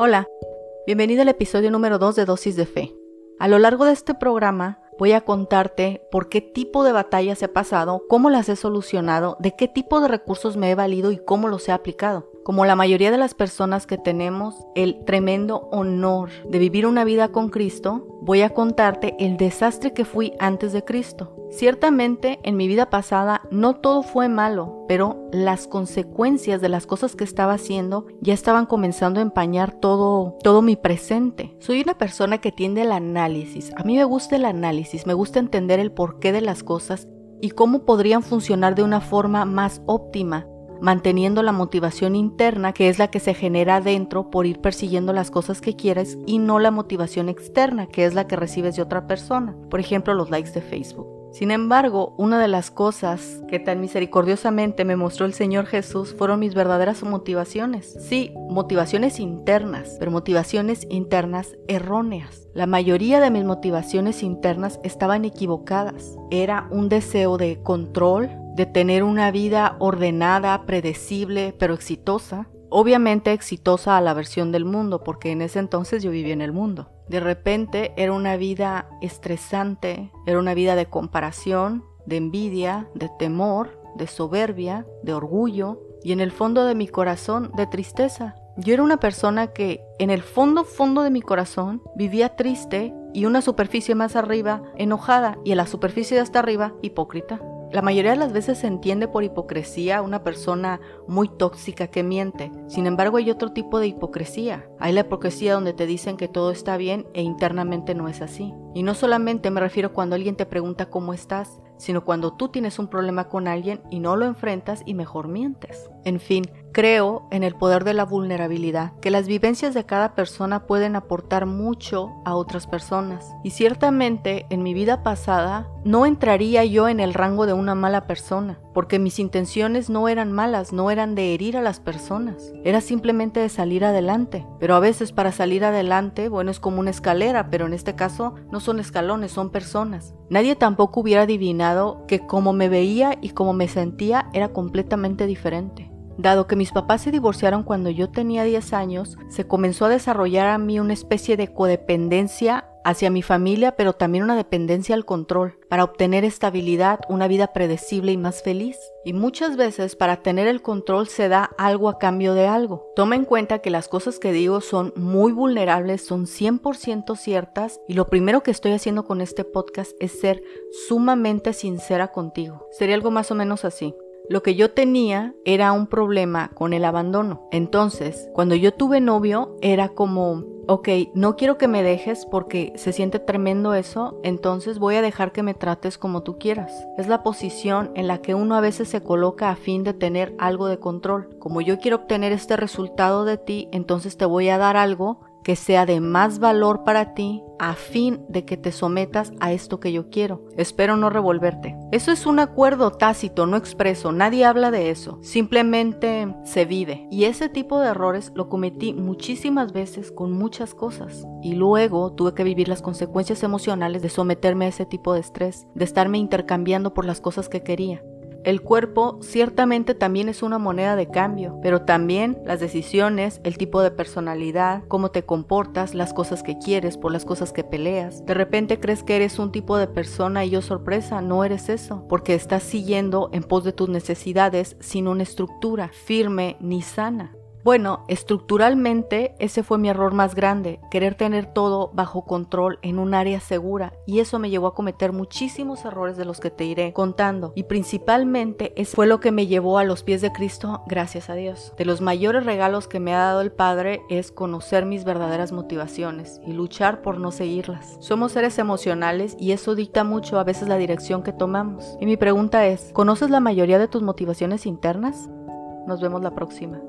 Hola, bienvenido al episodio número 2 de Dosis de Fe. A lo largo de este programa voy a contarte por qué tipo de batallas he pasado, cómo las he solucionado, de qué tipo de recursos me he valido y cómo los he aplicado. Como la mayoría de las personas que tenemos el tremendo honor de vivir una vida con Cristo, voy a contarte el desastre que fui antes de Cristo. Ciertamente en mi vida pasada no todo fue malo, pero las consecuencias de las cosas que estaba haciendo ya estaban comenzando a empañar todo todo mi presente. Soy una persona que tiende al análisis. A mí me gusta el análisis, me gusta entender el porqué de las cosas y cómo podrían funcionar de una forma más óptima manteniendo la motivación interna, que es la que se genera adentro por ir persiguiendo las cosas que quieres, y no la motivación externa, que es la que recibes de otra persona, por ejemplo los likes de Facebook. Sin embargo, una de las cosas que tan misericordiosamente me mostró el Señor Jesús fueron mis verdaderas motivaciones. Sí, motivaciones internas, pero motivaciones internas erróneas. La mayoría de mis motivaciones internas estaban equivocadas. Era un deseo de control, de tener una vida ordenada, predecible, pero exitosa. Obviamente exitosa a la versión del mundo, porque en ese entonces yo vivía en el mundo. De repente era una vida estresante, era una vida de comparación, de envidia, de temor, de soberbia, de orgullo y en el fondo de mi corazón de tristeza. Yo era una persona que en el fondo, fondo de mi corazón vivía triste y una superficie más arriba enojada y en la superficie de hasta arriba hipócrita. La mayoría de las veces se entiende por hipocresía una persona muy tóxica que miente. Sin embargo, hay otro tipo de hipocresía. Hay la hipocresía donde te dicen que todo está bien e internamente no es así. Y no solamente me refiero cuando alguien te pregunta cómo estás, sino cuando tú tienes un problema con alguien y no lo enfrentas y mejor mientes. En fin, creo en el poder de la vulnerabilidad, que las vivencias de cada persona pueden aportar mucho a otras personas. Y ciertamente en mi vida pasada no entraría yo en el rango de una mala persona, porque mis intenciones no eran malas, no eran de herir a las personas, era simplemente de salir adelante. Pero a veces para salir adelante, bueno, es como una escalera, pero en este caso no son escalones, son personas. Nadie tampoco hubiera adivinado que como me veía y como me sentía era completamente diferente. Dado que mis papás se divorciaron cuando yo tenía 10 años, se comenzó a desarrollar a mí una especie de codependencia hacia mi familia, pero también una dependencia al control, para obtener estabilidad, una vida predecible y más feliz. Y muchas veces para tener el control se da algo a cambio de algo. Toma en cuenta que las cosas que digo son muy vulnerables, son 100% ciertas y lo primero que estoy haciendo con este podcast es ser sumamente sincera contigo. Sería algo más o menos así. Lo que yo tenía era un problema con el abandono. Entonces, cuando yo tuve novio, era como, ok, no quiero que me dejes porque se siente tremendo eso, entonces voy a dejar que me trates como tú quieras. Es la posición en la que uno a veces se coloca a fin de tener algo de control. Como yo quiero obtener este resultado de ti, entonces te voy a dar algo que sea de más valor para ti a fin de que te sometas a esto que yo quiero. Espero no revolverte. Eso es un acuerdo tácito, no expreso, nadie habla de eso, simplemente se vive. Y ese tipo de errores lo cometí muchísimas veces con muchas cosas. Y luego tuve que vivir las consecuencias emocionales de someterme a ese tipo de estrés, de estarme intercambiando por las cosas que quería. El cuerpo ciertamente también es una moneda de cambio, pero también las decisiones, el tipo de personalidad, cómo te comportas, las cosas que quieres, por las cosas que peleas. De repente crees que eres un tipo de persona y yo sorpresa, no eres eso, porque estás siguiendo en pos de tus necesidades sin una estructura firme ni sana. Bueno, estructuralmente ese fue mi error más grande, querer tener todo bajo control en un área segura y eso me llevó a cometer muchísimos errores de los que te iré contando y principalmente ese fue lo que me llevó a los pies de Cristo, gracias a Dios. De los mayores regalos que me ha dado el Padre es conocer mis verdaderas motivaciones y luchar por no seguirlas. Somos seres emocionales y eso dicta mucho a veces la dirección que tomamos. Y mi pregunta es, ¿conoces la mayoría de tus motivaciones internas? Nos vemos la próxima.